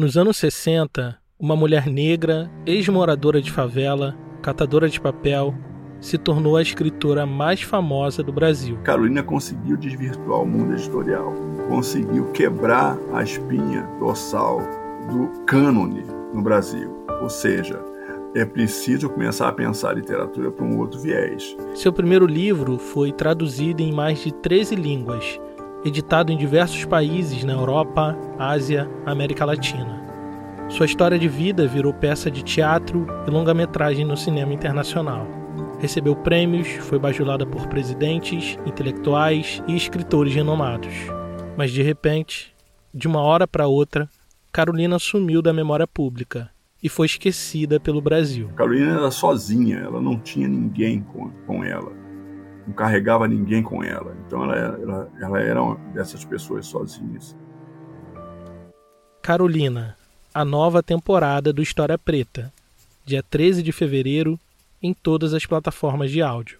Nos anos 60, uma mulher negra, ex-moradora de favela, catadora de papel, se tornou a escritora mais famosa do Brasil. Carolina conseguiu desvirtuar o mundo editorial, conseguiu quebrar a espinha dorsal do cânone no Brasil. Ou seja, é preciso começar a pensar a literatura por um outro viés. Seu primeiro livro foi traduzido em mais de 13 línguas, editado em diversos países na Europa, Ásia, América Latina. Sua história de vida virou peça de teatro e longa-metragem no cinema internacional. Recebeu prêmios, foi bajulada por presidentes, intelectuais e escritores renomados. Mas de repente, de uma hora para outra, Carolina sumiu da memória pública e foi esquecida pelo Brasil. Carolina era sozinha, ela não tinha ninguém com, com ela, não carregava ninguém com ela. Então ela, ela, ela era uma dessas pessoas sozinhas. Carolina, a nova temporada do História Preta, dia 13 de fevereiro, em todas as plataformas de áudio.